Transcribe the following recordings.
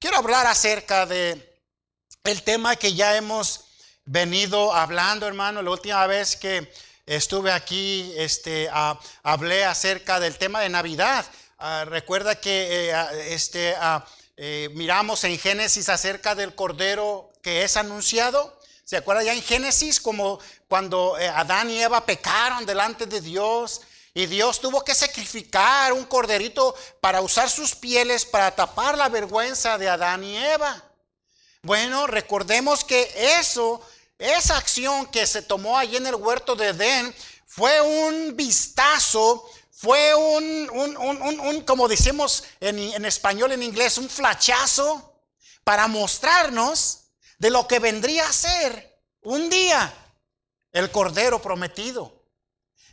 quiero hablar acerca de el tema que ya hemos venido hablando, hermano. La última vez que estuve aquí, este, hablé acerca del tema de Navidad. Ah, recuerda que eh, este, eh, miramos en Génesis acerca del cordero que es anunciado. ¿Se acuerda ya en Génesis como cuando eh, Adán y Eva pecaron delante de Dios? Y Dios tuvo que sacrificar un corderito para usar sus pieles para tapar la vergüenza de Adán y Eva. Bueno, recordemos que eso, esa acción que se tomó allí en el huerto de Edén, fue un vistazo, fue un, un, como decimos en, en español, en inglés, un flachazo para mostrarnos de lo que vendría a ser un día el cordero prometido.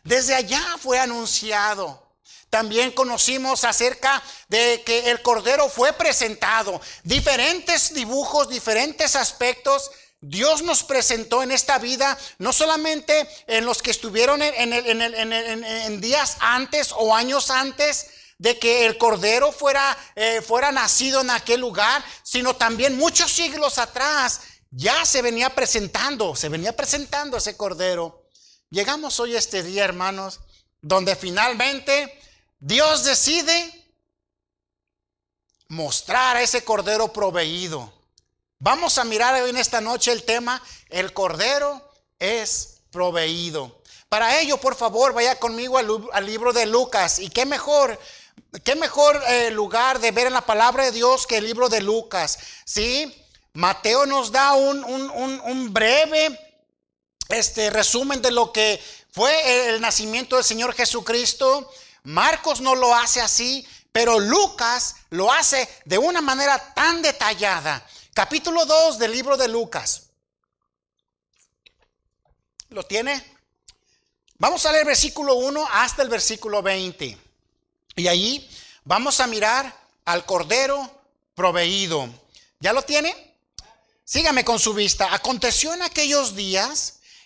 Desde allá fue anunciado. También conocimos acerca de que el Cordero fue presentado. Diferentes dibujos, diferentes aspectos. Dios nos presentó en esta vida, no solamente en los que estuvieron en, días antes o años antes de que el Cordero fuera, eh, fuera nacido en aquel lugar, sino también muchos siglos atrás ya se venía presentando, se venía presentando ese Cordero. Llegamos hoy a este día, hermanos, donde finalmente Dios decide mostrar a ese cordero proveído. Vamos a mirar hoy en esta noche el tema, el cordero es proveído. Para ello, por favor, vaya conmigo al, libro de Lucas. Y qué mejor, qué mejor eh, lugar de ver en la palabra de Dios que el libro de Lucas. ¿Sí? Mateo nos da un, un breve este resumen de lo que fue el nacimiento del Señor Jesucristo. Marcos no lo hace así, pero Lucas lo hace de una manera tan detallada. Capítulo 2 del libro de Lucas. ¿Lo tiene? Vamos a leer versículo 1 hasta el versículo 20. Y ahí vamos a mirar al Cordero proveído. ¿Ya lo tiene? Sígame con su vista. Aconteció en aquellos días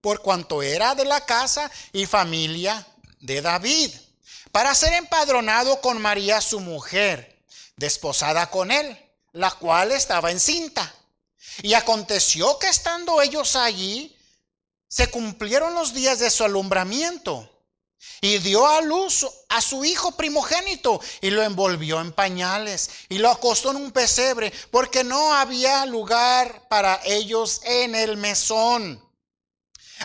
por cuanto era de la casa y familia de David, para ser empadronado con María su mujer, desposada con él, la cual estaba encinta. Y aconteció que estando ellos allí, se cumplieron los días de su alumbramiento. Y dio a luz a su hijo primogénito y lo envolvió en pañales y lo acostó en un pesebre porque no había lugar para ellos en el mesón.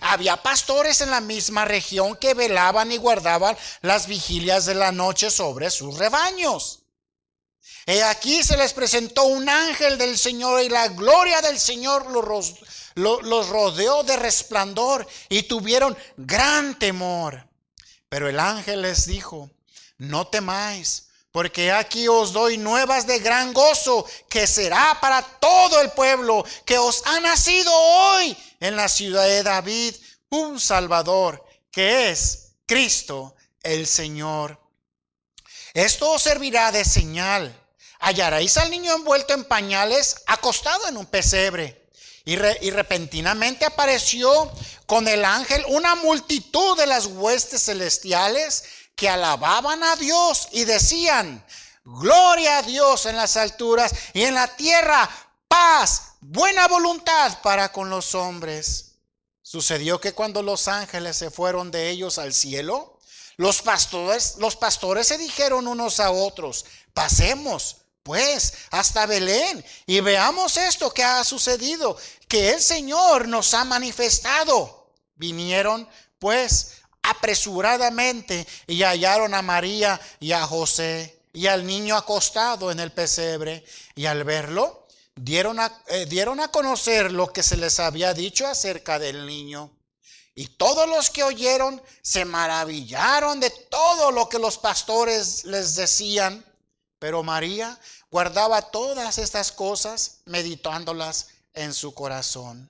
Había pastores en la misma región que velaban y guardaban las vigilias de la noche sobre sus rebaños. Y aquí se les presentó un ángel del Señor y la gloria del Señor los rodeó de resplandor y tuvieron gran temor. Pero el ángel les dijo, no temáis, porque aquí os doy nuevas de gran gozo, que será para todo el pueblo, que os ha nacido hoy en la ciudad de David un Salvador, que es Cristo el Señor. Esto os servirá de señal. Hallaréis al niño envuelto en pañales, acostado en un pesebre. Y, y, repentinamente apareció con el ángel una multitud de las huestes celestiales que alababan a Dios y decían, gloria a Dios en las alturas y en la tierra, paz, buena voluntad para con los hombres. Sucedió que cuando los ángeles se fueron de ellos al cielo, los pastores, los pastores se dijeron unos a otros, pasemos pues hasta Belén y veamos esto que ha sucedido, que el Señor nos ha manifestado. Vinieron pues apresuradamente y hallaron a María y a José y al niño acostado en el pesebre y al verlo dieron a, eh, dieron a conocer lo que se les había dicho acerca del niño. Y todos los que oyeron se maravillaron de todo lo que los pastores les decían. Pero María guardaba todas estas cosas, meditándolas en su corazón.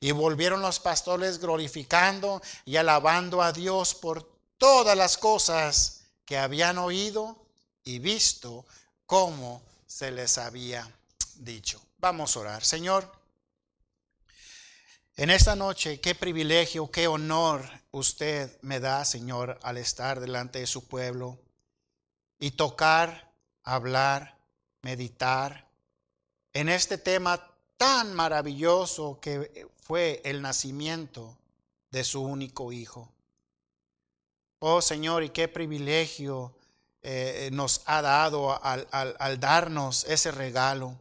Y volvieron los pastores glorificando y alabando a Dios por todas las cosas que habían oído y visto como se les había dicho. Vamos a orar. Señor, en esta noche, qué privilegio, qué honor usted me da, Señor, al estar delante de su pueblo y tocar, hablar, meditar en este tema tan maravilloso que fue el nacimiento de su único hijo. Oh Señor, y qué privilegio eh, nos ha dado al, al darnos ese regalo.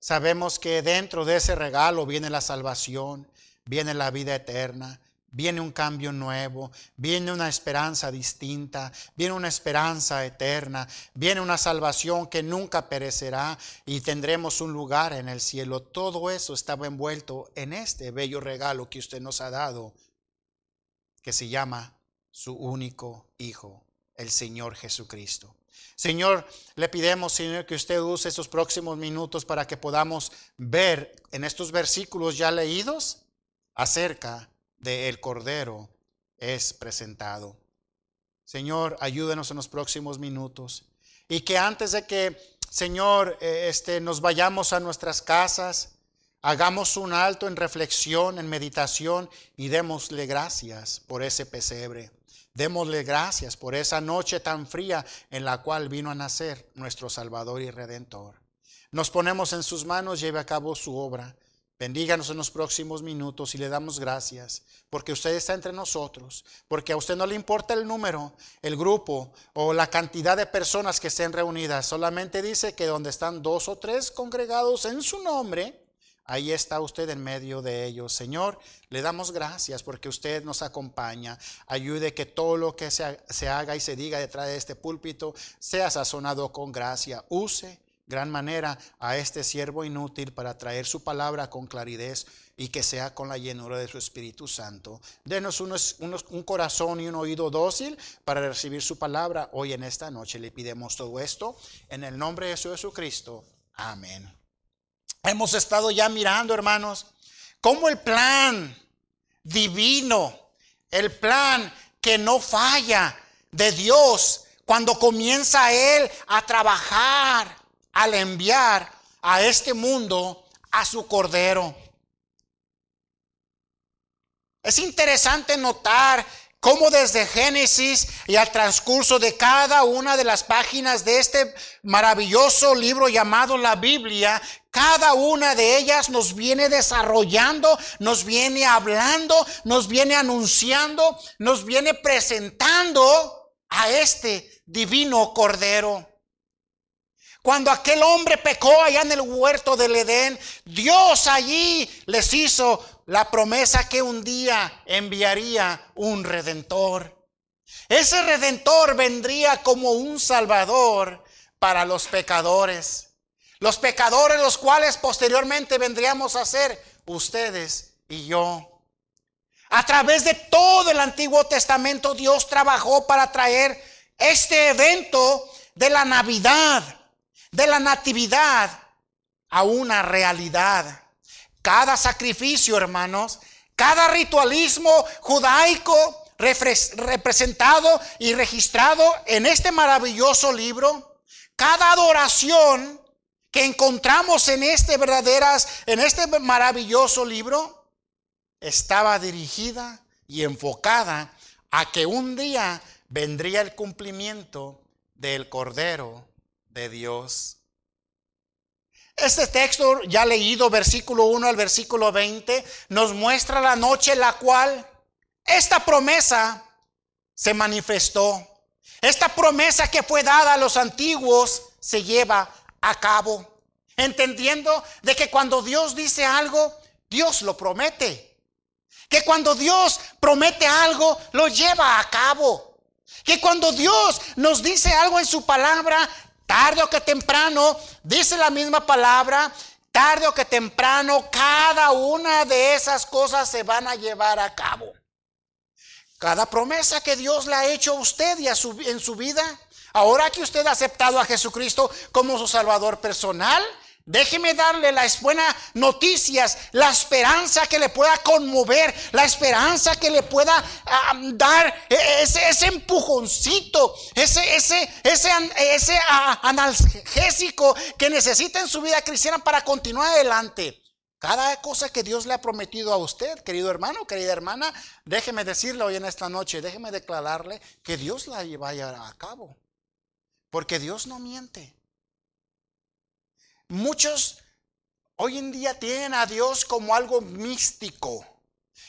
Sabemos que dentro de ese regalo viene la salvación, viene la vida eterna, viene un cambio nuevo, viene una esperanza distinta, viene una esperanza eterna, viene una salvación que nunca perecerá y tendremos un lugar en el cielo. Todo eso estaba envuelto en este bello regalo que usted nos ha dado, que se llama su único Hijo, el Señor Jesucristo. Señor, le pidemos, Señor, que usted use estos próximos minutos para que podamos ver en estos versículos ya leídos acerca de el Cordero es presentado. Señor, ayúdenos en los próximos minutos y que antes de que, Señor, eh, este, nos vayamos a nuestras casas, hagamos un alto en reflexión, en meditación y démosle gracias por ese pesebre. Démosle gracias por esa noche tan fría en la cual vino a nacer nuestro Salvador y Redentor. Nos ponemos en sus manos, lleve a cabo su obra. Bendíganos en los próximos minutos y le damos gracias porque usted está entre nosotros, porque a usted no le importa el número, el grupo o la cantidad de personas que estén reunidas. Solamente dice que donde están dos o tres congregados en su nombre, Ahí está usted en medio de ellos. Señor, le damos gracias porque usted nos acompaña. Ayude que todo lo que se, haga y se diga detrás de este púlpito sea sazonado con gracia. Use gran manera a este siervo inútil para traer su palabra con claridad y que sea con la llenura de su Espíritu Santo. Denos un corazón y un oído dócil para recibir su palabra hoy en esta noche. Le pidemos todo esto en el nombre de Jesucristo. Amén. Hemos estado ya mirando, hermanos, cómo el plan divino, el plan que no falla de Dios, cuando comienza Él a trabajar, al enviar a este mundo a su Cordero. Es interesante notar cómo desde Génesis y al transcurso de cada una de las páginas de este maravilloso libro llamado la Biblia, cada una de ellas nos viene desarrollando, nos viene hablando, nos viene anunciando, nos viene presentando a este divino Cordero. Cuando aquel hombre pecó allá en el huerto del Edén, Dios allí les hizo la promesa que un día enviaría un redentor. Ese redentor vendría como un salvador para los pecadores. Los pecadores los cuales posteriormente vendríamos a ser ustedes y yo. A través de todo el Antiguo Testamento Dios trabajó para traer este evento de la Navidad de la natividad a una realidad. Cada sacrificio, hermanos, cada ritualismo judaico representado y registrado en este maravilloso libro, cada adoración que encontramos en este verdaderas en este maravilloso libro estaba dirigida y enfocada a que un día vendría el cumplimiento del cordero de Dios. Este texto ya leído, versículo 1 al versículo 20, nos muestra la noche en la cual esta promesa se manifestó. Esta promesa que fue dada a los antiguos se lleva a cabo. Entendiendo de que cuando Dios dice algo, Dios lo promete. Que cuando Dios promete algo, lo lleva a cabo. Que cuando Dios nos dice algo en su palabra, Tarde o que temprano, dice la misma palabra, tarde o que temprano, cada una de esas cosas se van a llevar a cabo. Cada promesa que Dios le ha hecho a usted y a su, en su vida, Ahora que usted ha aceptado a Jesucristo como su Salvador personal, Déjeme darle las buenas noticias, la esperanza que le pueda conmover, la esperanza que le pueda ah, dar e, ese, ese, empujoncito, ese, ese, ese, ese analgésico que necesita en su vida cristiana para continuar adelante. Cada cosa que Dios le ha prometido a usted, querido hermano, querida hermana, déjeme decirle hoy en esta noche, déjeme declararle que Dios la va a cabo. Porque Dios no miente. Muchos hoy en día tienen a Dios como algo místico,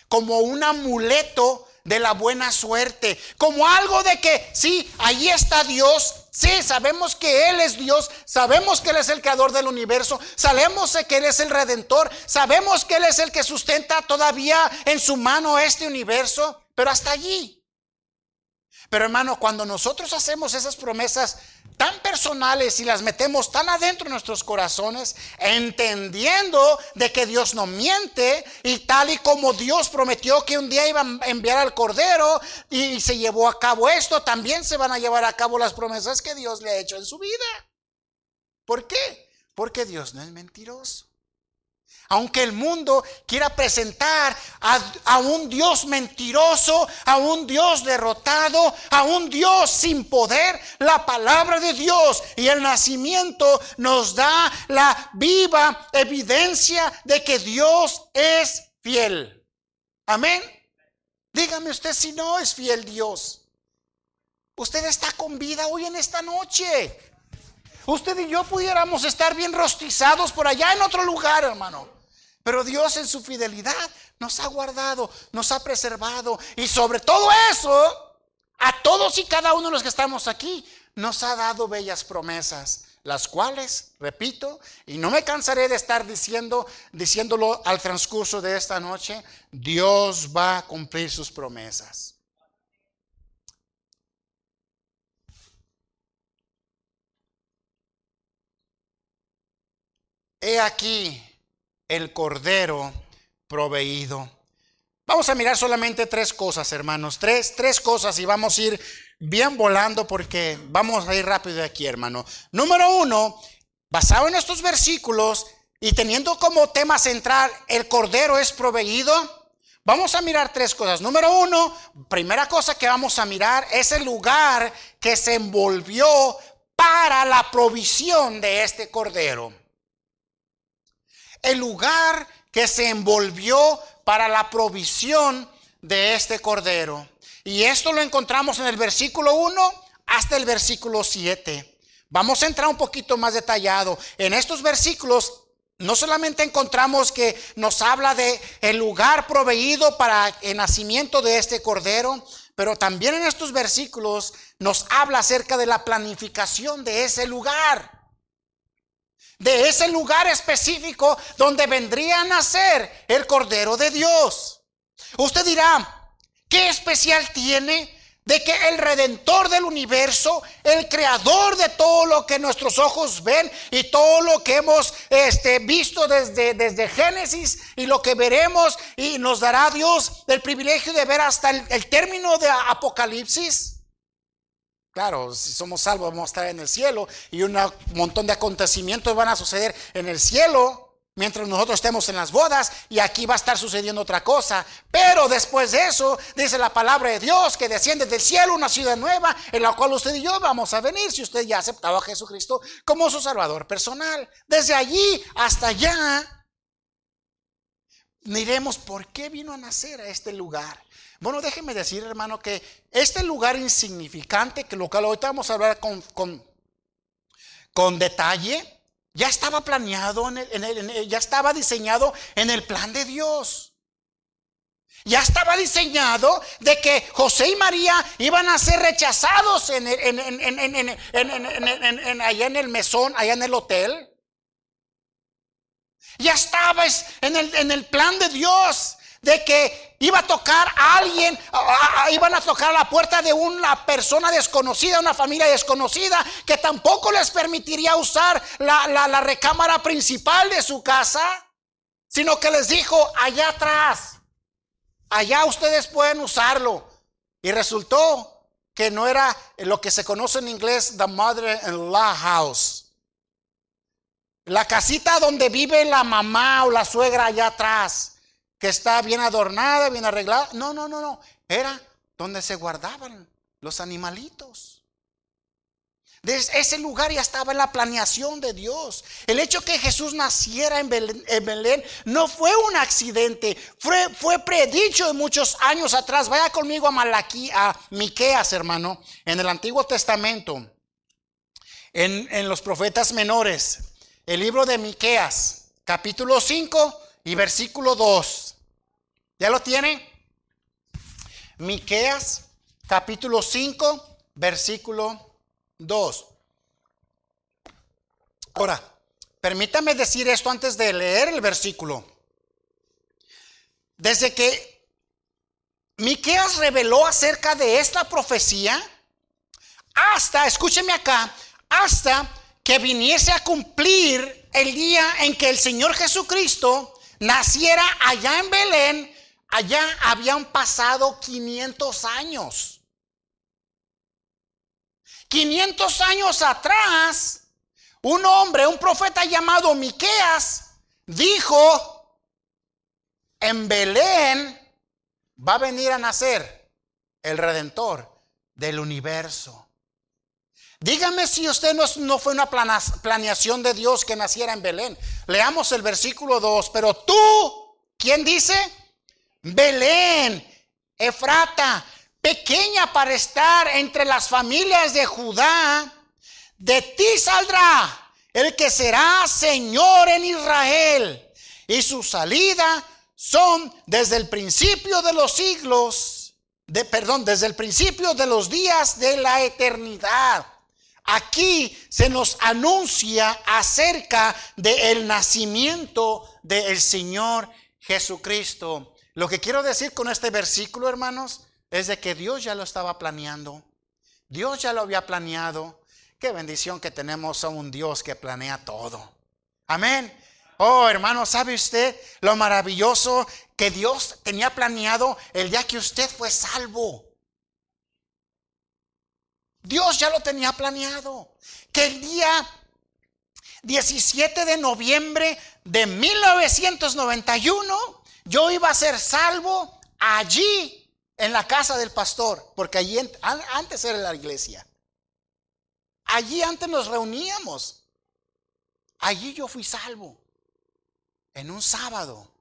como un amuleto de la buena suerte, como algo de que sí, ahí está Dios, sí, sabemos que Él es Dios, sabemos que Él es el creador del universo, sabemos que Él es el redentor, sabemos que Él es el que sustenta todavía en su mano este universo, pero hasta allí. Pero hermano, cuando nosotros hacemos esas promesas tan personales y las metemos tan adentro de nuestros corazones, entendiendo de que Dios no miente y tal y como Dios prometió que un día iba a enviar al Cordero y se llevó a cabo esto, también se van a llevar a cabo las promesas que Dios le ha hecho en su vida. ¿Por qué? Porque Dios no es mentiroso. Aunque el mundo quiera presentar a, un Dios mentiroso, a un Dios derrotado, a un Dios sin poder, la palabra de Dios y el nacimiento nos da la viva evidencia de que Dios es fiel. Amén. Dígame usted si no es fiel Dios. Usted está con vida hoy en esta noche. Usted y yo pudiéramos estar bien rostizados por allá en otro lugar, hermano. Pero Dios en su fidelidad nos ha guardado, nos ha preservado y sobre todo eso, a todos y cada uno de los que estamos aquí, nos ha dado bellas promesas, las cuales, repito, y no me cansaré de estar diciendo, diciéndolo al transcurso de esta noche, Dios va a cumplir sus promesas. He aquí el Cordero proveído. Vamos a mirar solamente tres cosas, hermanos. Tres, tres cosas y vamos a ir bien volando porque vamos a ir rápido de aquí, hermano. Número uno, basado en estos versículos y teniendo como tema central el Cordero es proveído, vamos a mirar tres cosas. Número uno, primera cosa que vamos a mirar es el lugar que se envolvió para la provisión de este Cordero el lugar que se envolvió para la provisión de este cordero. Y esto lo encontramos en el versículo 1 hasta el versículo 7. Vamos a entrar un poquito más detallado. En estos versículos no solamente encontramos que nos habla de el lugar proveído para el nacimiento de este cordero, pero también en estos versículos nos habla acerca de la planificación de ese lugar de ese lugar específico donde vendría a nacer el Cordero de Dios. Usted dirá, ¿qué especial tiene de que el redentor del universo, el creador de todo lo que nuestros ojos ven y todo lo que hemos este, visto desde, desde Génesis y lo que veremos y nos dará Dios el privilegio de ver hasta el, el término de Apocalipsis? Claro, si somos salvos vamos a estar en el cielo y un montón de acontecimientos van a suceder en el cielo mientras nosotros estemos en las bodas y aquí va a estar sucediendo otra cosa. Pero después de eso dice la palabra de Dios que desciende del cielo una ciudad nueva en la cual usted y yo vamos a venir si usted ya ha aceptado a Jesucristo como su Salvador personal. Desde allí hasta allá miremos por qué vino a nacer a este lugar. Bueno, déjeme decir, hermano, que este lugar insignificante, que lo que ahorita vamos a hablar con, con, detalle, ya estaba planeado, en ya estaba diseñado en el plan de Dios. Ya estaba diseñado de que José y María iban a ser rechazados en, allá en el mesón, allá en el hotel. Ya estaba en el, en el plan de Dios de que iba a tocar a alguien, iban a tocar a la puerta de una persona desconocida, una familia desconocida, que tampoco les permitiría usar la, la recámara principal de su casa, sino que les dijo, allá atrás, allá ustedes pueden usarlo. Y resultó que no era lo que se conoce en inglés the mother-in-law house. La casita donde vive la mamá o la suegra allá atrás, que está bien adornada, bien arreglada. No, no, no, no. Era donde se guardaban los animalitos ese lugar ya estaba en la planeación de Dios. El hecho que Jesús naciera en Belén, no fue un accidente, fue, fue predicho de muchos años atrás. Vaya conmigo a Malaquí, a Miqueas, hermano, en el Antiguo Testamento, en, en los profetas menores, el libro de Miqueas, capítulo 5 y versículo 2. ¿Ya lo tiene? Miqueas, capítulo 5, versículo 2. Ahora, permítame decir esto antes de leer el versículo. Desde que Miqueas reveló acerca de esta profecía, hasta, escúcheme acá, hasta que viniese a cumplir el día en que el Señor Jesucristo naciera allá en Belén, allá habían pasado 500 años. 500 años atrás, un hombre, un profeta llamado Miqueas, dijo, en Belén va a venir a nacer el redentor del universo. Dígame si usted no, no, fue una planeación de Dios que naciera en Belén. Leamos el versículo 2. Pero tú, ¿quién dice? Belén, Efrata, pequeña para estar entre las familias de Judá, de ti saldrá el que será Señor en Israel. Y su salida son desde el principio de los siglos, de, perdón, desde el principio de los días de la eternidad. Aquí se nos anuncia acerca del nacimiento del Señor Jesucristo. Lo que quiero decir con este versículo, hermanos, es de que Dios ya lo estaba planeando. Dios ya lo había planeado. Qué bendición que tenemos a un Dios que planea todo. Amén. Oh, hermano, ¿sabe usted lo maravilloso que Dios tenía planeado el día que usted fue salvo? Dios ya lo tenía planeado. Que el día 17 de noviembre de 1991 yo iba a ser salvo allí en la casa del pastor, porque allí antes era la iglesia. Allí antes nos reuníamos. Allí yo fui salvo. En un sábado.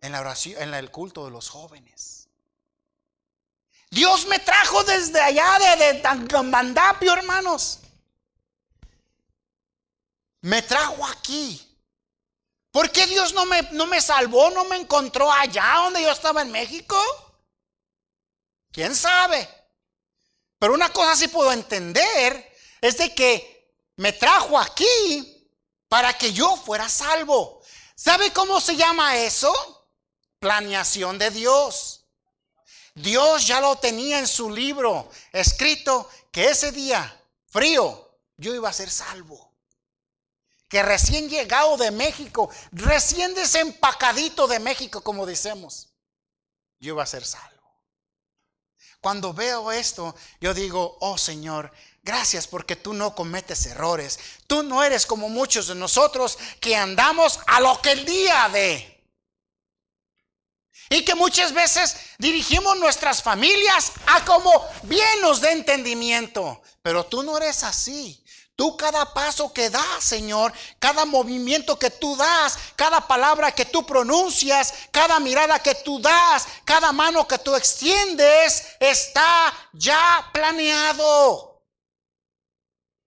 En la oración, en el culto de los jóvenes. Dios me trajo desde allá de, de hermanos. Me trajo aquí. ¿Por qué Dios no me, no me salvó, no me encontró allá donde yo estaba en México? ¿Quién sabe? Pero una cosa sí puedo entender es de que me trajo aquí para que yo fuera salvo. ¿Sabe cómo se llama eso? Planeación de Dios. Dios ya lo tenía en su libro escrito que ese día frío yo iba a ser salvo. Que recién llegado de México, recién desempacadito de México, como decimos, yo iba a ser salvo. Cuando veo esto, yo digo, oh Señor, gracias porque tú no cometes errores. Tú no eres como muchos de nosotros que andamos a lo que el día de. Y que muchas veces dirigimos nuestras familias a como bien nos dé entendimiento. Pero tú no eres así. Tú cada paso que das, Señor, cada movimiento que tú das, cada palabra que tú pronuncias, cada mirada que tú das, cada mano que tú extiendes, está ya planeado.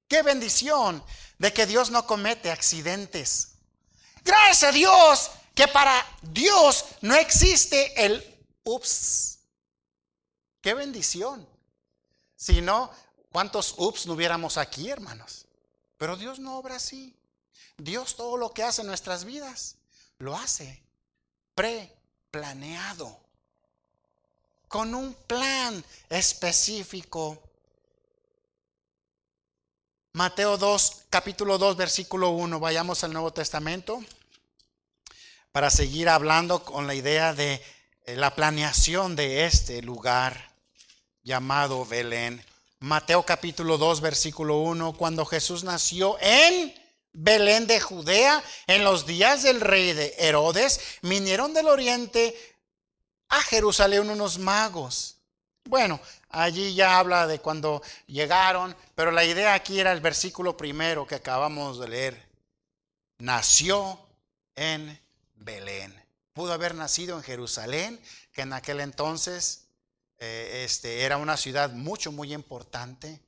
Qué bendición de que Dios no comete accidentes. Gracias a Dios que para Dios no existe el ups. Qué bendición. Si no, ¿Cuántos ups no hubiéramos aquí, hermanos? Pero Dios no obra así. Dios todo lo que hace en nuestras vidas lo hace pre-planeado. Con un plan específico. Mateo 2, capítulo 2, versículo 1. Vayamos al Nuevo Testamento para seguir hablando con la idea de la planeación de este lugar llamado Belén. Mateo capítulo 2, versículo 1, cuando Jesús nació en Belén de Judea, en los días del rey de Herodes, vinieron del oriente a Jerusalén unos magos. Bueno, allí ya habla de cuando llegaron, pero la idea aquí era el versículo primero que acabamos de leer. Nació en Belén. Pudo haber nacido en Jerusalén, que en aquel entonces eh, este, era una ciudad mucho, muy importante.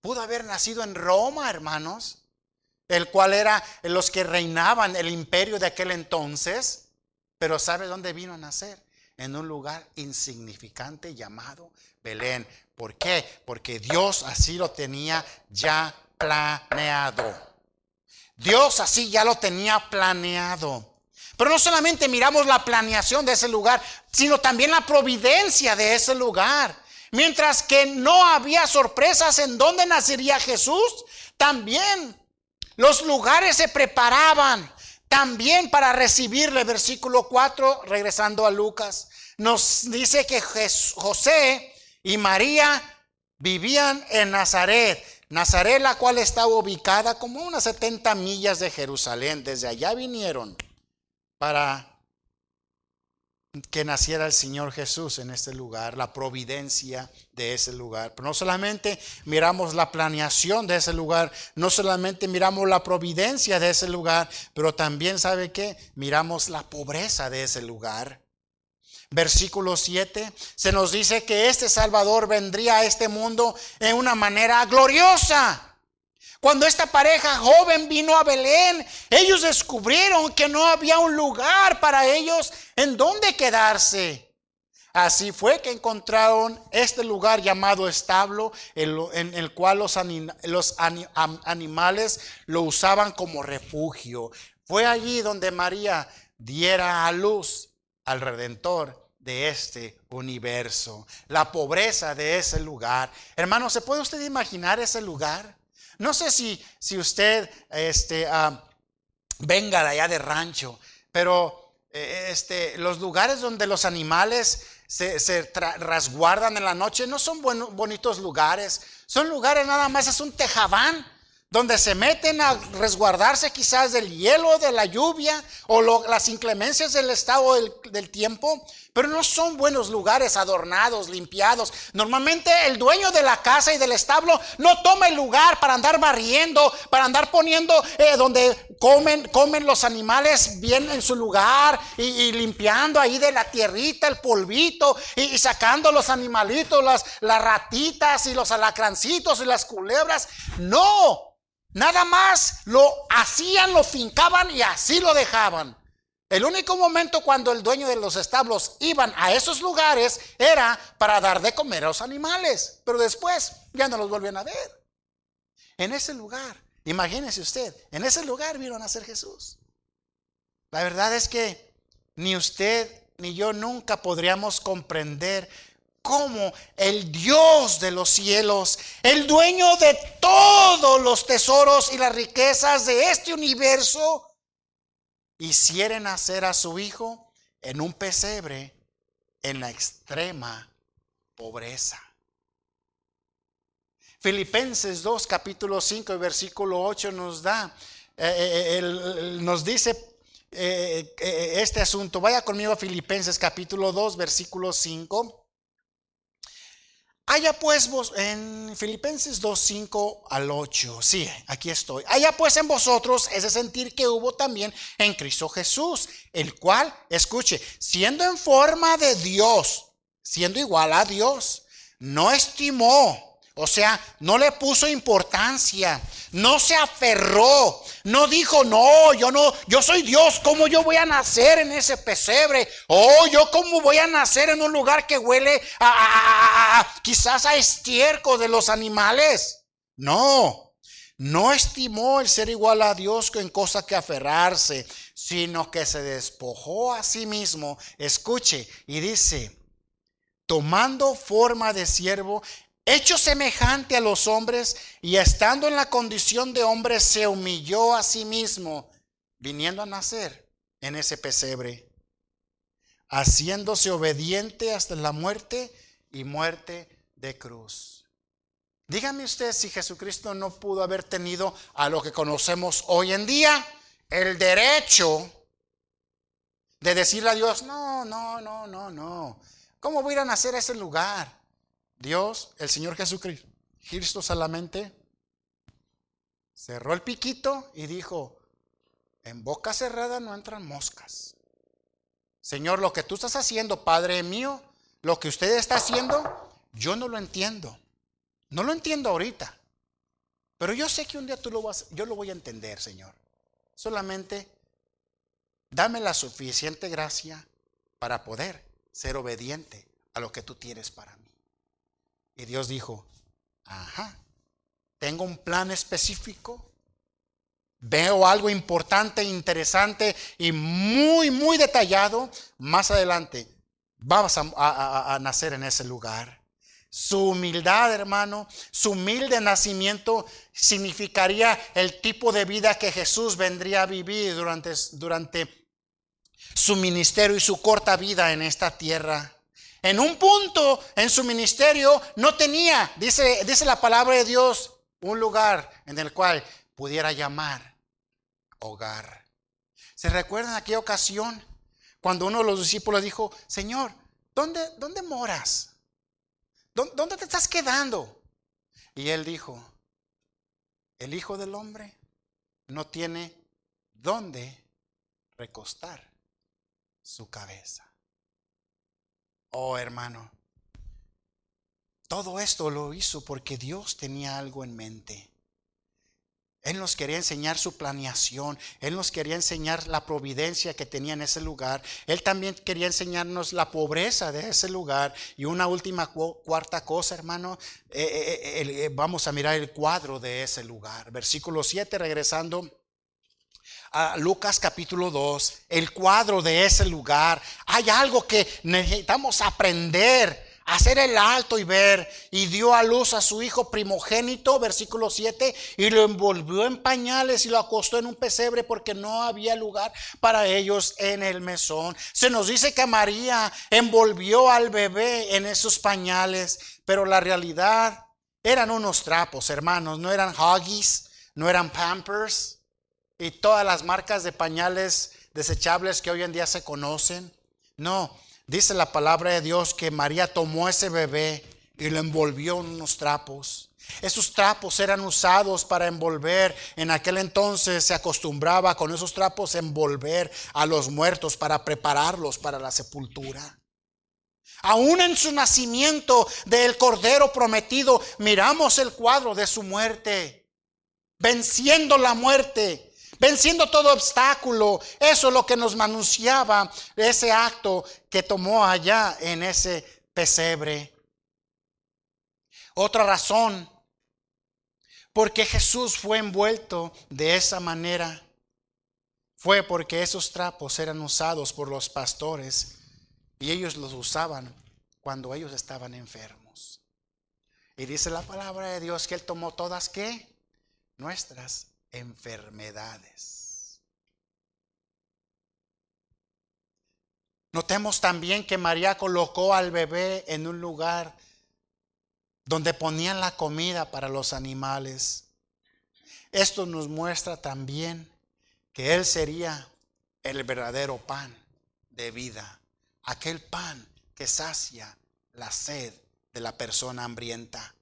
Pudo haber nacido en Roma, hermanos el cual era los que reinaban el imperio de aquel entonces, pero ¿sabe dónde vino a nacer? En un lugar insignificante llamado Belén. ¿Por qué? Porque Dios así lo tenía ya planeado. Dios así ya lo tenía planeado. Pero no solamente miramos la planeación de ese lugar, sino también la providencia de ese lugar. Mientras que no había sorpresas en dónde nacería Jesús, también los lugares se preparaban también para recibirle. Versículo 4, regresando a Lucas, nos dice que José y María vivían en Nazaret. Nazaret, la cual estaba ubicada como unas 70 millas de Jerusalén. Desde allá vinieron para que naciera el Señor Jesús en este lugar, la providencia de ese lugar. Pero no solamente miramos la planeación de ese lugar, no solamente miramos la providencia de ese lugar, pero también, ¿sabe qué? Miramos la pobreza de ese lugar. Versículo 7, se nos dice que este Salvador vendría a este mundo en una manera gloriosa. Cuando esta pareja joven vino a Belén, ellos descubrieron que no había un lugar para ellos en donde quedarse. Así fue que encontraron este lugar llamado establo, en el cual los, animales lo usaban como refugio. Fue allí donde María diera a luz al Redentor de este universo, la pobreza de ese lugar. Hermano, ¿se puede usted imaginar ese lugar? No sé si, si usted este, ah, venga de allá de rancho, pero eh, este, los lugares donde los animales se, se resguardan en la noche no son bonitos lugares. Son lugares nada más, es un tejabán donde se meten a resguardarse quizás del hielo, de la lluvia o las inclemencias del estado del, tiempo, pero no son buenos lugares adornados, limpiados. Normalmente el dueño de la casa y del establo no toma el lugar para andar barriendo, para andar poniendo eh, donde comen, comen los animales bien en su lugar y, limpiando ahí de la tierrita el polvito y, sacando los animalitos, las, las ratitas y los alacrancitos y las culebras. No, Nada más lo hacían, lo fincaban y así lo dejaban. El único momento cuando el dueño de los establos iban a esos lugares era para dar de comer a los animales, pero después ya no los volvían a ver. En ese lugar, imagínese usted, en ese lugar vino a nacer Jesús. La verdad es que ni usted ni yo nunca podríamos comprender como el Dios de los cielos, el dueño de todos los tesoros y las riquezas de este universo, hiciera nacer a su hijo en un pesebre en la extrema pobreza. Filipenses 2, capítulo 5 y versículo 8 nos da, eh, eh, nos dice eh, este asunto. Vaya conmigo a Filipenses capítulo 2, versículo 5. Haya pues vos, en Filipenses 2, 5 al 8, sí, aquí estoy. Haya pues en vosotros ese sentir que hubo también en Cristo Jesús, el cual, escuche, siendo en forma de Dios, siendo igual a Dios, no estimó o sea, no le puso importancia, no se aferró, no dijo, no, yo no, yo soy Dios, ¿cómo yo voy a nacer en ese pesebre? Oh, yo cómo voy a nacer en un lugar que huele a, quizás a estiércol de los animales. No, no estimó el ser igual a Dios en cosa que aferrarse, sino que se despojó a sí mismo. Escuche, y dice, tomando forma de siervo, hecho semejante a los hombres y estando en la condición de hombre se humilló a sí mismo, viniendo a nacer en ese pesebre, haciéndose obediente hasta la muerte y muerte de cruz. Dígame usted si Jesucristo no pudo haber tenido a lo que conocemos hoy en día el derecho de decirle a Dios, no, no, no, no, no. ¿Cómo voy a ir a nacer a ese lugar? Dios, el Señor Jesucristo, Cristo solamente cerró el piquito y dijo, en boca cerrada no entran moscas. Señor, lo que tú estás haciendo, Padre mío, lo que usted está haciendo, yo no lo entiendo. No lo entiendo ahorita. Pero yo sé que un día tú lo vas, yo lo voy a entender, Señor. Solamente dame la suficiente gracia para poder ser obediente a lo que tú tienes para mí. Y Dios dijo, ajá, tengo un plan específico, veo algo importante, interesante y muy, muy detallado. Más adelante vamos a, nacer en ese lugar. Su humildad, hermano, su humilde nacimiento significaría el tipo de vida que Jesús vendría a vivir durante su ministerio y su corta vida en esta tierra. En un punto en su ministerio no tenía, dice, dice la palabra de Dios, un lugar en el cual pudiera llamar hogar. ¿Se recuerdan aquella ocasión cuando uno de los discípulos dijo, Señor, ¿dónde, dónde moras? ¿Dónde te estás quedando? Y él dijo, el Hijo del Hombre no tiene dónde recostar su cabeza. Oh hermano, todo esto lo hizo porque Dios tenía algo en mente. Él nos quería enseñar su planeación, Él nos quería enseñar la providencia que tenía en ese lugar, Él también quería enseñarnos la pobreza de ese lugar. Y una última cuarta cosa, hermano, eh, eh, eh, vamos a mirar el cuadro de ese lugar. Versículo 7, regresando Lucas capítulo 2, el cuadro de ese lugar. Hay algo que necesitamos aprender hacer el alto y ver, y dio a luz a su hijo primogénito, versículo 7, y lo envolvió en pañales y lo acostó en un pesebre porque no había lugar para ellos en el mesón. Se nos dice que María envolvió al bebé en esos pañales, pero la realidad eran unos trapos, hermanos, no eran Huggies, no eran Pampers y todas las marcas de pañales desechables que hoy en día se conocen. No, Dice la palabra de Dios que María tomó ese bebé y lo envolvió en unos trapos. Esos trapos eran usados para envolver. En aquel entonces se acostumbraba con esos trapos envolver a los muertos para prepararlos para la sepultura. Aún en su nacimiento del Cordero prometido, miramos el cuadro de su muerte, venciendo la muerte venciendo todo obstáculo. Eso es lo que nos anunciaba ese acto que tomó allá en ese pesebre. Otra razón porque Jesús fue envuelto de esa manera fue porque esos trapos eran usados por los pastores y ellos los usaban cuando ellos estaban enfermos. Y dice la palabra de Dios que Él tomó todas qué? Nuestras enfermedades. Notemos también que María colocó al bebé en un lugar donde ponían la comida para los animales. Esto nos muestra también que Él sería el verdadero pan de vida, aquel pan que sacia la sed de la persona hambrienta,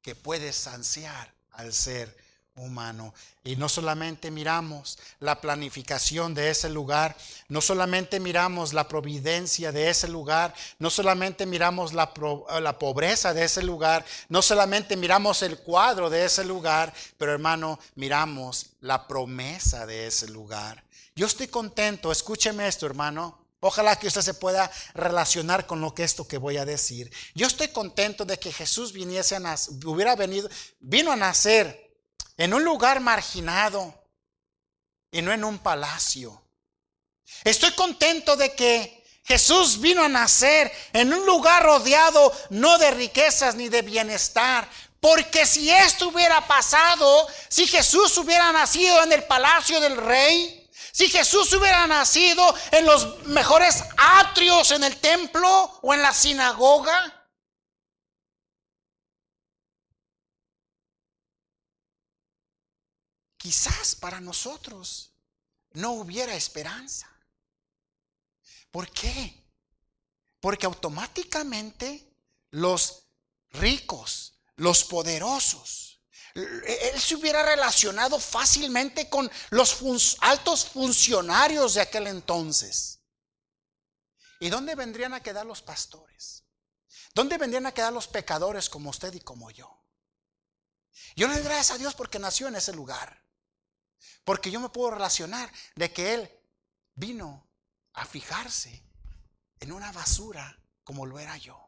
que puede saciar al ser humano. Y no solamente miramos la planificación de ese lugar, no solamente miramos la providencia de ese lugar, no solamente miramos la, la, pobreza de ese lugar, no solamente miramos el cuadro de ese lugar, pero hermano, miramos la promesa de ese lugar. Yo estoy contento, escúcheme esto, hermano. Ojalá que usted se pueda relacionar con lo que esto que voy a decir. Yo estoy contento de que Jesús viniese a nacer, hubiera venido, vino a nacer en un lugar marginado y no en un palacio. Estoy contento de que Jesús vino a nacer en un lugar rodeado no de riquezas ni de bienestar. Porque si esto hubiera pasado, si Jesús hubiera nacido en el palacio del rey, si Jesús hubiera nacido en los mejores atrios en el templo o en la sinagoga, quizás para nosotros no hubiera esperanza. ¿Por qué? Porque automáticamente los ricos, los poderosos, él se hubiera relacionado fácilmente con los altos funcionarios de aquel entonces. ¿Y dónde vendrían a quedar los pastores? ¿Dónde vendrían a quedar los pecadores como usted y como yo? Yo le doy gracias a Dios porque nació en ese lugar. Porque yo me puedo relacionar de que Él vino a fijarse en una basura como lo era yo.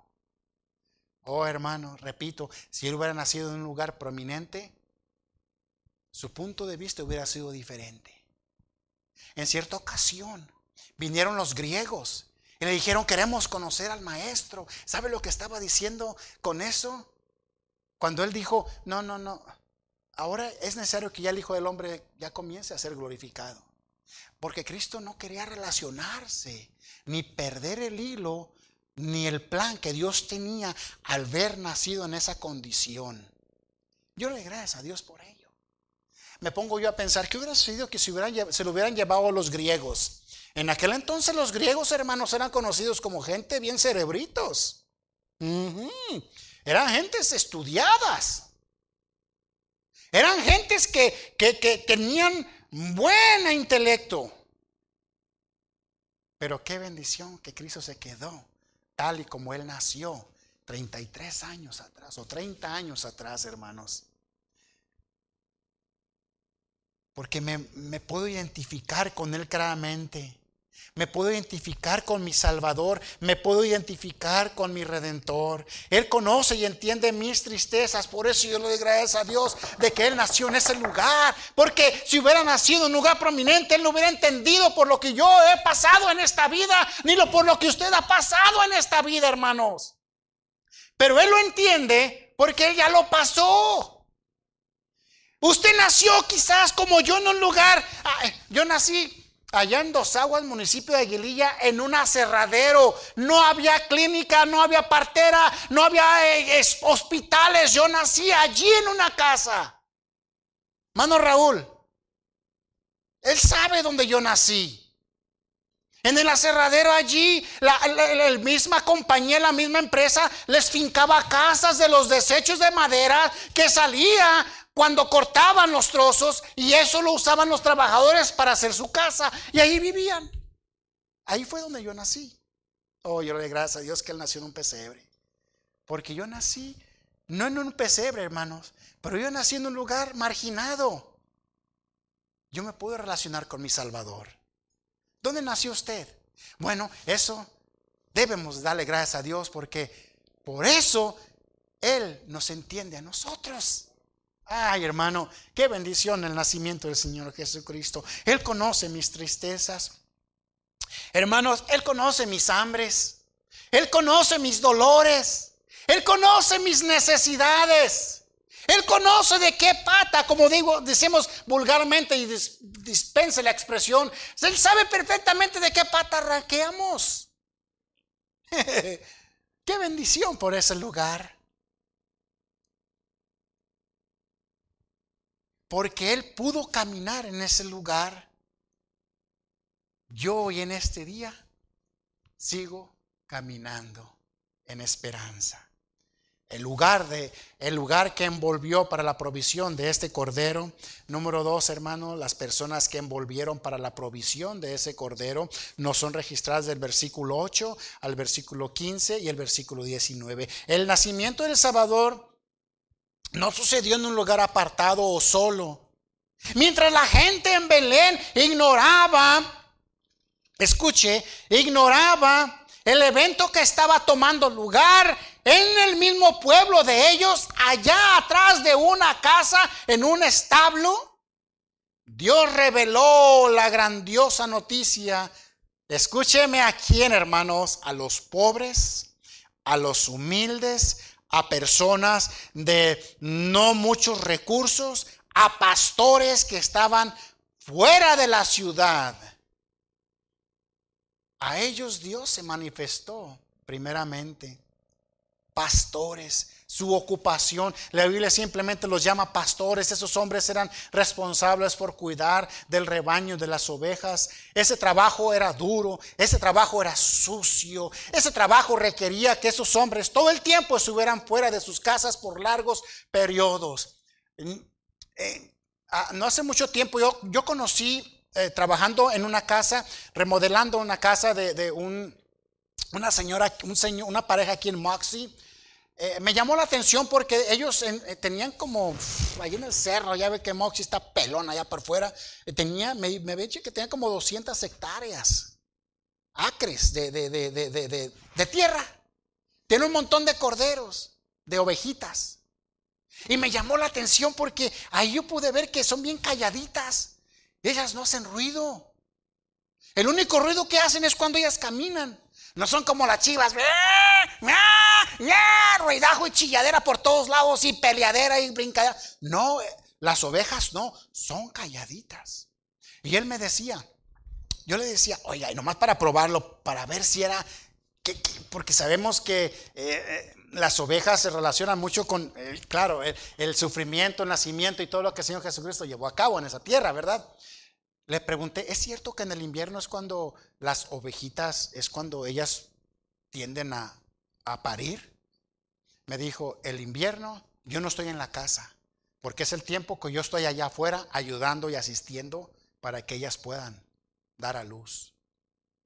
Oh hermano, repito, si Él hubiera nacido en un lugar prominente, su punto de vista hubiera sido diferente. En cierta ocasión vinieron los griegos y le dijeron, queremos conocer al maestro. ¿Sabe lo que estaba diciendo con eso? Cuando él dijo, no, no, no, ahora es necesario que ya el Hijo del Hombre ya comience a ser glorificado. Porque Cristo no quería relacionarse, ni perder el hilo, ni el plan que Dios tenía al ver nacido en esa condición. Yo le gracias a Dios por ello. Me pongo yo a pensar, ¿qué hubiera sido que se, hubieran, se lo hubieran llevado los griegos? En aquel entonces los griegos, hermanos, eran conocidos como gente bien cerebritos. Eran gentes estudiadas. Eran gentes que, que, tenían buen intelecto. Pero qué bendición que Cristo se quedó tal y como Él nació 33 años atrás o 30 años atrás, hermanos. Porque me, me puedo identificar con Él claramente. Me puedo identificar con mi Salvador, me puedo identificar con mi Redentor. Él conoce y entiende mis tristezas, por eso yo le doy gracias a Dios de que Él nació en ese lugar. Porque si hubiera nacido en un lugar prominente, Él no hubiera entendido por lo que yo he pasado en esta vida, ni lo por lo que usted ha pasado en esta vida, hermanos. Pero Él lo entiende porque Él ya lo pasó. Usted nació quizás como yo en un lugar, yo nací allá en Dos Aguas, municipio de Aguililla, en un aserradero. No había clínica, no había partera, no había eh, hospitales. Yo nací allí en una casa. Mano Raúl, él sabe dónde yo nací. En el aserradero allí, la, la, misma compañía, la misma empresa les fincaba casas de los desechos de madera que salía cuando cortaban los trozos y eso lo usaban los trabajadores para hacer su casa y ahí vivían. Ahí fue donde yo nací. Oh, yo le doy gracias a Dios que él nació en un pesebre. Porque yo nací no en un pesebre, hermanos, pero yo nací en un lugar marginado. Yo me puedo relacionar con mi Salvador. ¿Dónde nació usted? Bueno, eso debemos darle gracias a Dios porque por eso Él nos entiende a nosotros. Ay, hermano, qué bendición el nacimiento del Señor Jesucristo. Él conoce mis tristezas. Hermanos, Él conoce mis hambres. Él conoce mis dolores. Él conoce mis necesidades. Él conoce de qué pata, como digo, decimos vulgarmente y dispense la expresión. Él sabe perfectamente de qué pata arranqueamos. qué bendición por ese lugar. Porque Él pudo caminar en ese lugar. Yo hoy en este día sigo caminando en esperanza. El lugar, de, el lugar que envolvió para la provisión de este cordero. Número dos, hermano, las personas que envolvieron para la provisión de ese cordero no son registradas del versículo 8 al versículo 15 y el versículo 19. El nacimiento del Salvador no sucedió en un lugar apartado o solo. Mientras la gente en Belén ignoraba, escuche, ignoraba el evento que estaba tomando lugar en el mismo pueblo de ellos, allá atrás de una casa, en un establo, Dios reveló la grandiosa noticia. Escúcheme a quién, hermanos, a los pobres, a los humildes, a personas de no muchos recursos, a pastores que estaban fuera de la ciudad. A ellos Dios se manifestó primeramente. Pastores su ocupación. La Biblia simplemente los llama pastores. Esos hombres eran responsables por cuidar del rebaño de las ovejas. Ese trabajo era duro, ese trabajo era sucio, ese trabajo requería que esos hombres todo el tiempo estuvieran fuera de sus casas por largos periodos. No hace mucho tiempo yo, yo conocí eh, trabajando en una casa, remodelando una casa de, un, una señora, un señor, una pareja aquí en Moxie. Eh, me llamó la atención porque ellos eh, tenían como, ahí en el cerro, ya ve que Moxie está pelón allá por fuera, tenía, me, me ve que tenía como 200 hectáreas, acres de, de, de, de tierra. Tiene un montón de corderos, de ovejitas. Y me llamó la atención porque ahí yo pude ver que son bien calladitas. Ellas no hacen ruido. El único ruido que hacen es cuando ellas caminan. No son como las chivas. Ruidajo y chilladera por todos lados y peleadera y brincadera. No, las ovejas no, son calladitas. Y él me decía, yo le decía, oiga, y nomás para probarlo, para ver si era, porque sabemos que eh, eh, las ovejas se relacionan mucho con, eh, claro, el, sufrimiento, el nacimiento y todo lo que el Señor Jesucristo llevó a cabo en esa tierra, ¿verdad? Le pregunté, ¿es cierto que en el invierno es cuando las ovejitas, es cuando ellas tienden a, a parir? Me dijo, el invierno yo no estoy en la casa, porque es el tiempo que yo estoy allá afuera ayudando y asistiendo para que ellas puedan dar a luz.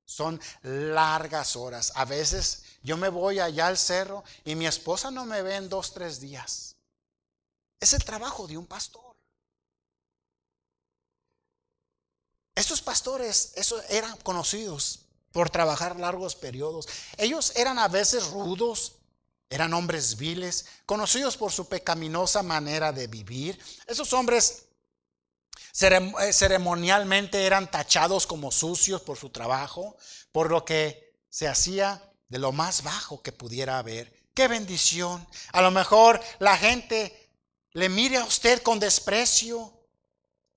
Son largas horas. A veces yo me voy allá al cerro y mi esposa no me ve en dos, tres días. Es el trabajo de un pastor. Estos pastores eran conocidos por trabajar largos periodos. Ellos eran a veces rudos, eran hombres viles, conocidos por su pecaminosa manera de vivir. Esos hombres eh, ceremonialmente eran tachados como sucios por su trabajo, por lo que se hacía de lo más bajo que pudiera haber. ¡Qué bendición! A lo mejor la gente le mire a usted con desprecio,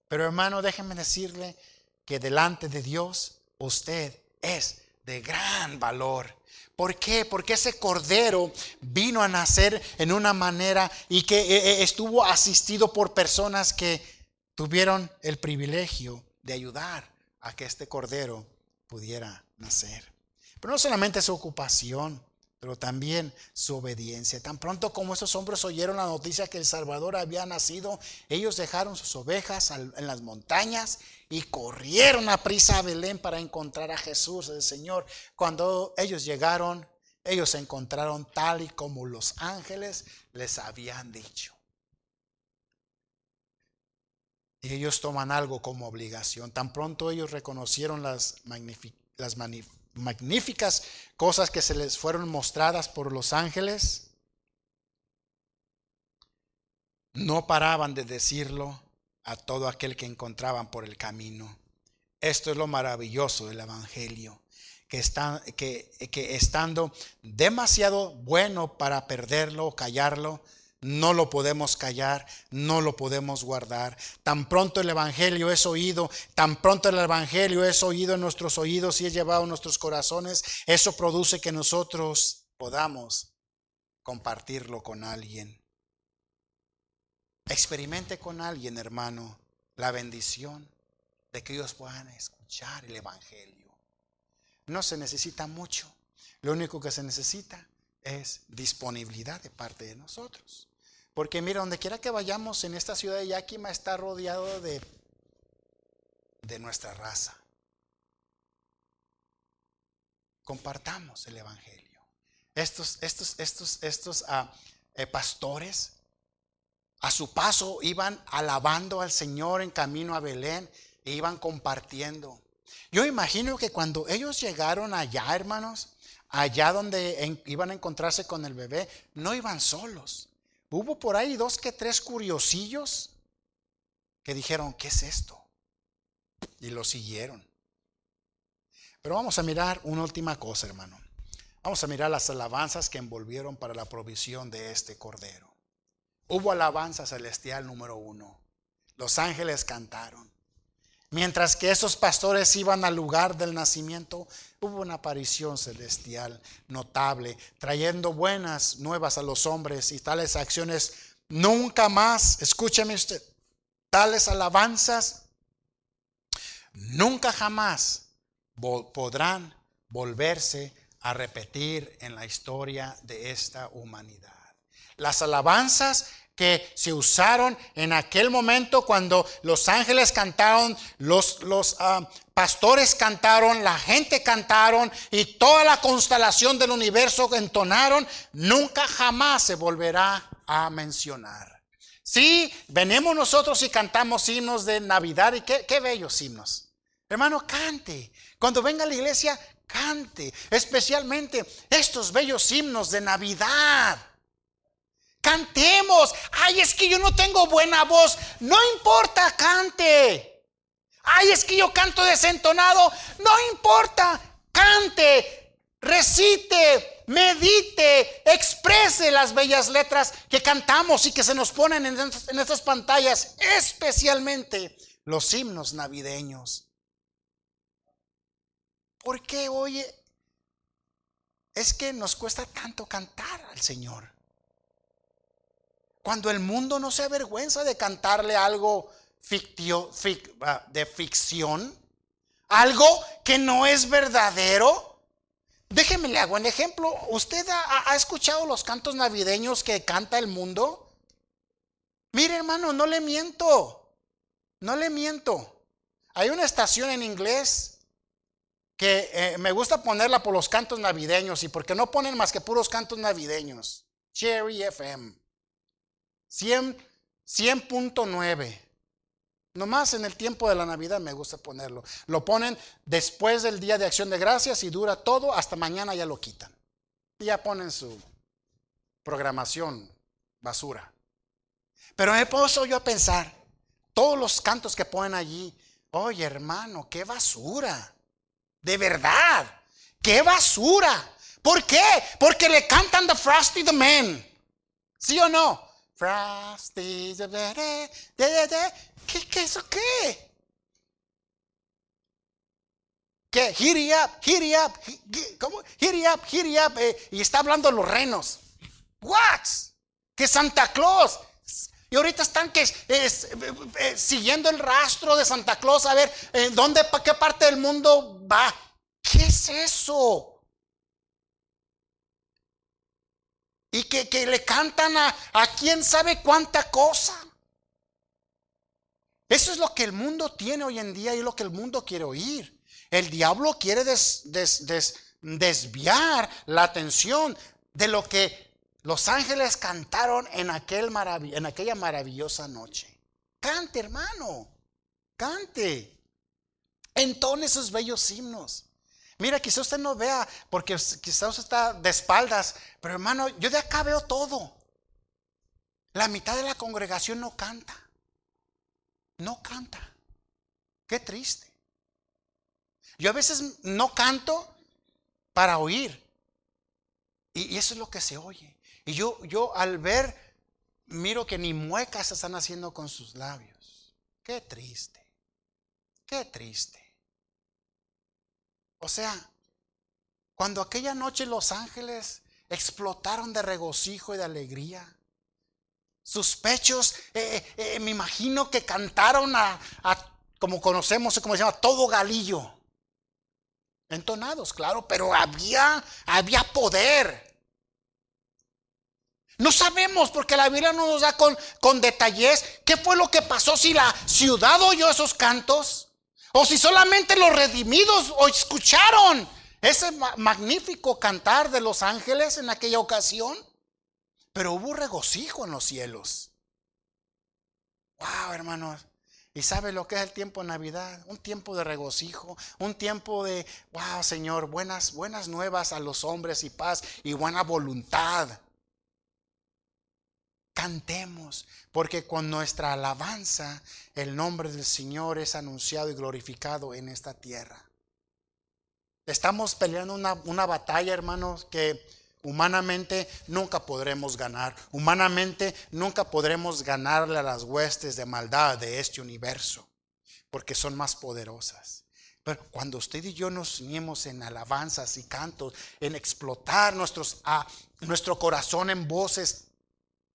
pero hermano, déjenme decirle que delante de Dios usted es de gran valor. ¿Por qué? Porque ese cordero vino a nacer en una manera y que eh, eh, estuvo asistido por personas que tuvieron el privilegio de ayudar a que este cordero pudiera nacer. Pero no solamente su ocupación, pero también su obediencia. Tan pronto como esos hombres oyeron la noticia que el Salvador había nacido, ellos dejaron sus ovejas en las montañas y corrieron a prisa a Belén para encontrar a Jesús, el Señor. Cuando ellos llegaron, ellos se encontraron tal y como los ángeles les habían dicho. y ellos toman algo como obligación. Tan pronto ellos reconocieron las, las magníficas cosas que se les fueron mostradas por los ángeles, no paraban de decirlo a todo aquel que encontraban por el camino. Esto es lo maravilloso del Evangelio, que, está, que, que estando demasiado bueno para perderlo o callarlo, no lo podemos callar, no lo podemos guardar. Tan pronto el Evangelio es oído, tan pronto el Evangelio es oído en nuestros oídos y es llevado a nuestros corazones, eso produce que nosotros podamos compartirlo con alguien. Experimente con alguien, hermano, la bendición de que ellos puedan escuchar el Evangelio. No se necesita mucho, lo único que se necesita es disponibilidad de parte de nosotros. Porque mira, donde quiera que vayamos en esta ciudad de Yakima está rodeado de, nuestra raza. Compartamos el Evangelio. Estos, estos, estos, estos ah, eh, pastores a su paso iban alabando al Señor en camino a Belén e iban compartiendo. Yo imagino que cuando ellos llegaron allá, hermanos, allá donde iban a encontrarse con el bebé, no iban solos. Hubo por ahí dos que tres curiosillos que dijeron, ¿qué es esto? Y lo siguieron. Pero vamos a mirar una última cosa, hermano. Vamos a mirar las alabanzas que envolvieron para la provisión de este cordero. Hubo alabanza celestial número uno. Los ángeles cantaron. Mientras que esos pastores iban al lugar del nacimiento, hubo una aparición celestial notable, trayendo buenas nuevas a los hombres y tales acciones nunca más, escúcheme usted, tales alabanzas nunca jamás podrán volverse a repetir en la historia de esta humanidad. Las alabanzas que se usaron en aquel momento cuando los ángeles cantaron, los, los ah, pastores cantaron, la gente cantaron y toda la constelación del universo entonaron, nunca jamás se volverá a mencionar. Sí, venimos nosotros y cantamos himnos de Navidad y qué, qué bellos himnos. Hermano, cante. Cuando venga a la iglesia, cante. Especialmente estos bellos himnos de Navidad. Cantemos. Ay, es que yo no tengo buena voz. No importa, cante. Ay, es que yo canto desentonado. No importa, cante, recite, medite, exprese las bellas letras que cantamos y que se nos ponen en, estas pantallas, especialmente los himnos navideños. ¿Por qué, oye? Es que nos cuesta tanto cantar al Señor. Cuando el mundo no se avergüenza de cantarle algo de ficción, algo que no es verdadero. Déjeme le hago un ejemplo. ¿Usted ha, escuchado los cantos navideños que canta el mundo? Mire, hermano, no le miento. No le miento. Hay una estación en inglés que eh, me gusta ponerla por los cantos navideños y porque no ponen más que puros cantos navideños. Cherry FM. 100.9. Nomás en el tiempo de la Navidad me gusta ponerlo. Lo ponen después del día de acción de gracias y dura todo, hasta mañana ya lo quitan. Y ya ponen su programación basura. Pero me puedo yo a pensar, todos los cantos que ponen allí, oye hermano, qué basura. De verdad, qué basura. ¿Por qué? Porque le cantan The Frosty the Man. ¿Sí o no? Frosty, ¿qué, qué eso qué? ¿Qué? Hit up, hit up, ¿cómo? Hit up, hit up, eh, y está hablando los renos. What? Que Santa Claus. Y ahorita están que eh, siguiendo el rastro de Santa Claus a ver en dónde, para qué parte del mundo va. ¿Qué es eso? Y que, le cantan a, a quién sabe cuánta cosa. Eso es lo que el mundo tiene hoy en día y lo que el mundo quiere oír. El diablo quiere desviar la atención de lo que los ángeles cantaron en, aquel en aquella maravillosa noche. Cante, hermano, cante. Entone esos bellos himnos. Mira, quizá usted no vea, porque quizá usted está de espaldas, pero hermano, yo de acá veo todo. La mitad de la congregación no canta. No canta. Qué triste. Yo a veces no canto para oír. Y, eso es lo que se oye. Y yo, yo al ver, miro que ni muecas están haciendo con sus labios. Qué triste. Qué triste. O sea, cuando aquella noche los ángeles explotaron de regocijo y de alegría, sus pechos, eh, eh, eh, me imagino que cantaron a, como conocemos, como se llama, todo galillo. Entonados, claro, pero había, había poder. No sabemos porque la Biblia no nos da con, con detalles qué fue lo que pasó si la ciudad oyó esos cantos. O si solamente los redimidos o escucharon ese magnífico cantar de los ángeles en aquella ocasión. Pero hubo regocijo en los cielos. Wow, hermanos. ¿Y sabe lo que es el tiempo de Navidad? Un tiempo de regocijo, un tiempo de, wow, Señor, buenas, buenas nuevas a los hombres y paz y buena voluntad. Cantemos, porque con nuestra alabanza el nombre del Señor es anunciado y glorificado en esta tierra. Estamos peleando una, una batalla, hermanos, que humanamente nunca podremos ganar. Humanamente nunca podremos ganarle a las huestes de maldad de este universo. porque son más poderosas. Pero cuando usted y yo nos unimos en alabanzas y cantos, en explotar nuestros, a, nuestro corazón en voces,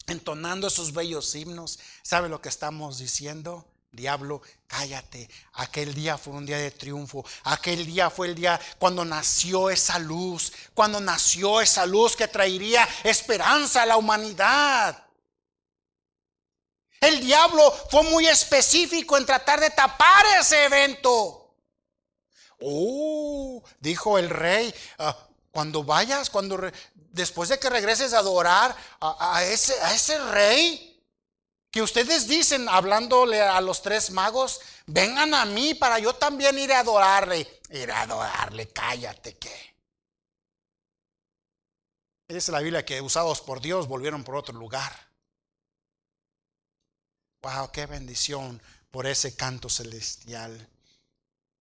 entonando esos bellos himnos, ¿sabe lo que estamos diciendo? Diablo, cállate. Aquel día fue un día de triunfo. Aquel día fue el día cuando nació esa luz. Cuando nació esa luz que traería esperanza a la humanidad. El diablo fue muy específico en tratar de tapar ese evento. Oh, dijo el rey, ah, cuando vayas, cuando después de que regreses a adorar a, ese, rey, que ustedes dicen, hablándole a los tres magos, vengan a mí para yo también ir a adorarle. Ir a adorarle, cállate que. Dice la Biblia que usados por Dios volvieron por otro lugar. Wow, qué bendición por ese canto celestial.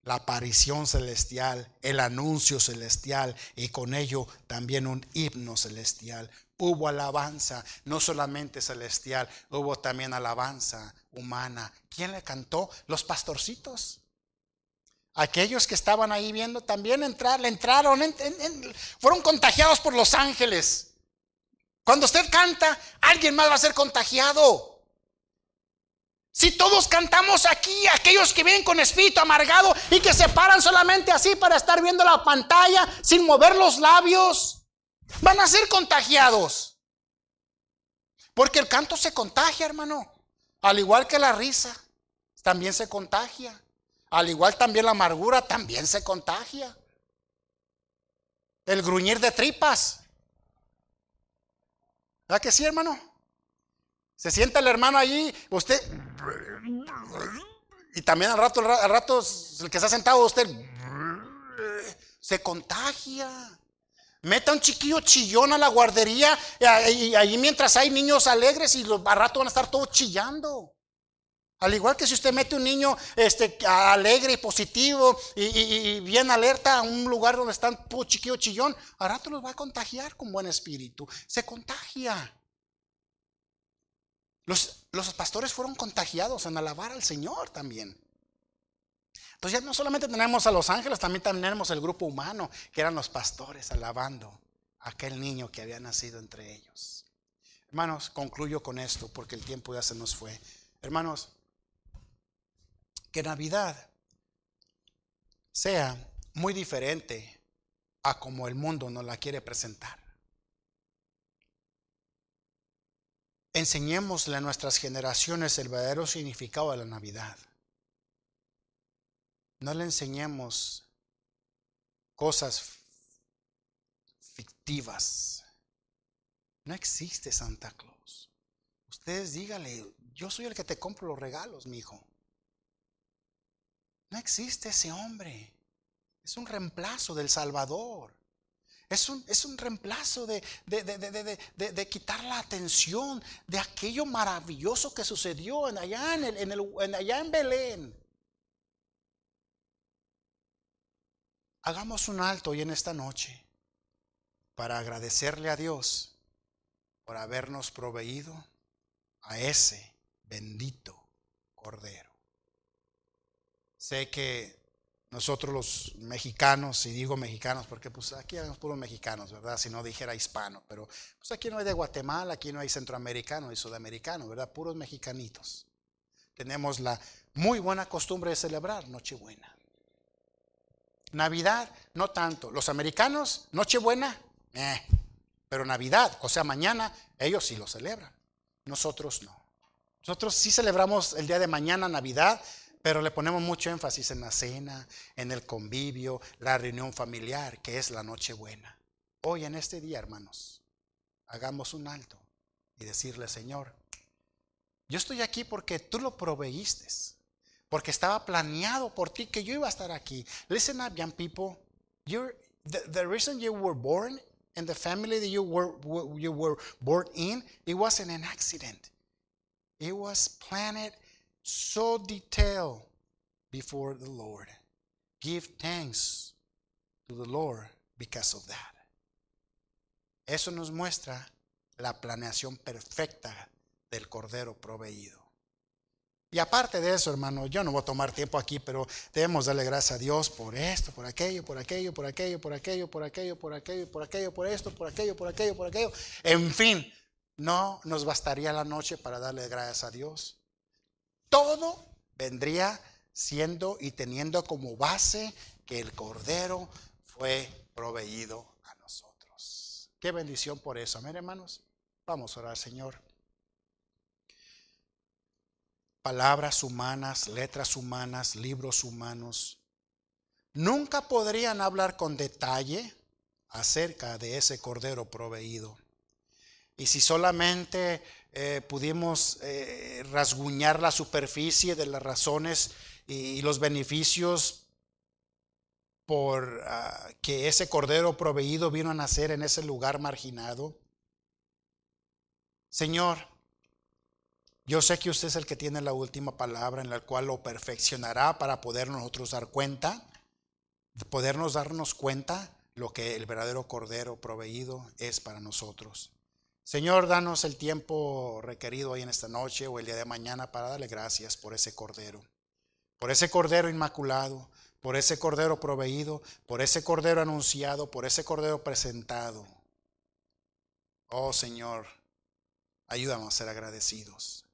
La aparición celestial, el anuncio celestial y con ello también un himno celestial. Hubo alabanza, no solamente celestial, hubo también alabanza humana. ¿Quién le cantó? Los pastorcitos. Aquellos que estaban ahí viendo también entrar, le entraron, fueron contagiados por los ángeles. Cuando usted canta, alguien más va a ser contagiado. Si todos cantamos aquí, aquellos que vienen con espíritu amargado y que se paran solamente así para estar viendo la pantalla sin mover los labios, van a ser contagiados. Porque el canto se contagia, hermano. Al igual que la risa, también se contagia. Al igual también la amargura, también se contagia. El gruñir de tripas. ¿Verdad que sí, hermano? Se sienta el hermano allí, usted. Y también al rato, al rato, el que está sentado, usted se contagia. Meta un chiquillo chillón a la guardería y ahí mientras hay niños alegres y al rato van a estar todos chillando. Al igual que si usted mete un niño este, alegre y positivo y, bien alerta a un lugar donde están todo chiquillo chillón, al rato los va a contagiar con buen espíritu. Se contagia. Los, pastores fueron contagiados en alabar al Señor también. Entonces ya no solamente tenemos a los ángeles, también tenemos el grupo humano, que eran los pastores alabando a aquel niño que había nacido entre ellos. Hermanos, concluyo con esto porque el tiempo ya se nos fue. Hermanos, que Navidad sea muy diferente a como el mundo nos la quiere presentar. Enseñémosle a nuestras generaciones el verdadero significado de la Navidad. No le enseñemos cosas fictivas. No existe Santa Claus. Ustedes díganle, yo soy el que te compro los regalos, mi hijo. No existe ese hombre. Es un reemplazo del Salvador. Es un, es un reemplazo de, de, quitar la atención de aquello maravilloso que sucedió en allá, en, en, allá en Belén. Hagamos un alto hoy en esta noche para agradecerle a Dios por habernos proveído a ese bendito Cordero. Sé que nosotros los mexicanos, y digo mexicanos porque pues aquí hay puros mexicanos, ¿verdad? Si no dijera hispano, pero pues aquí no hay de Guatemala, aquí no hay centroamericano y sudamericano, ¿verdad? Puros mexicanitos. Tenemos la muy buena costumbre de celebrar Nochebuena. Navidad, no tanto. Los americanos, Nochebuena, eh. pero Navidad, o sea, mañana, ellos sí lo celebran. Nosotros no. Nosotros sí celebramos el día de mañana, Navidad, pero le ponemos mucho énfasis en la cena, en el convivio, la reunión familiar, que es la noche buena. Hoy en este día, hermanos, hagamos un alto y decirle, Señor, yo estoy aquí porque tú lo proveíste, porque estaba planeado por ti que yo iba a estar aquí. Listen up, young people. You're, the, the reason you were born and the family that you were, you were born in, it wasn't an accident. It was planned so detailed before the Lord. Give thanks to the Lord because of that. Eso nos muestra la planeación perfecta del Cordero proveído. Y aparte de eso, hermano, yo no voy a tomar tiempo aquí, pero debemos darle gracias a Dios por esto, por aquello, por aquello, por aquello, por aquello, por aquello, por aquello, por aquello, por esto, por aquello, por aquello, por aquello. En fin, no nos bastaría la noche para darle gracias a Dios. Todo vendría siendo y teniendo como base que el Cordero fue proveído a nosotros. Qué bendición por eso. Amén, hermanos. Vamos a orar, Señor palabras humanas, letras humanas, libros humanos, nunca podrían hablar con detalle acerca de ese cordero proveído. Y si solamente eh, pudimos eh, rasguñar la superficie de las razones y, los beneficios por ah, que ese cordero proveído vino a nacer en ese lugar marginado, Señor, yo sé que usted es el que tiene la última palabra en la cual lo perfeccionará para poder nosotros dar cuenta, podernos darnos cuenta lo que el verdadero Cordero proveído es para nosotros. Señor, danos el tiempo requerido hoy en esta noche o el día de mañana para darle gracias por ese Cordero, por ese Cordero inmaculado, por ese Cordero proveído, por ese Cordero anunciado, por ese Cordero presentado. Oh Señor, ayúdanos a ser agradecidos.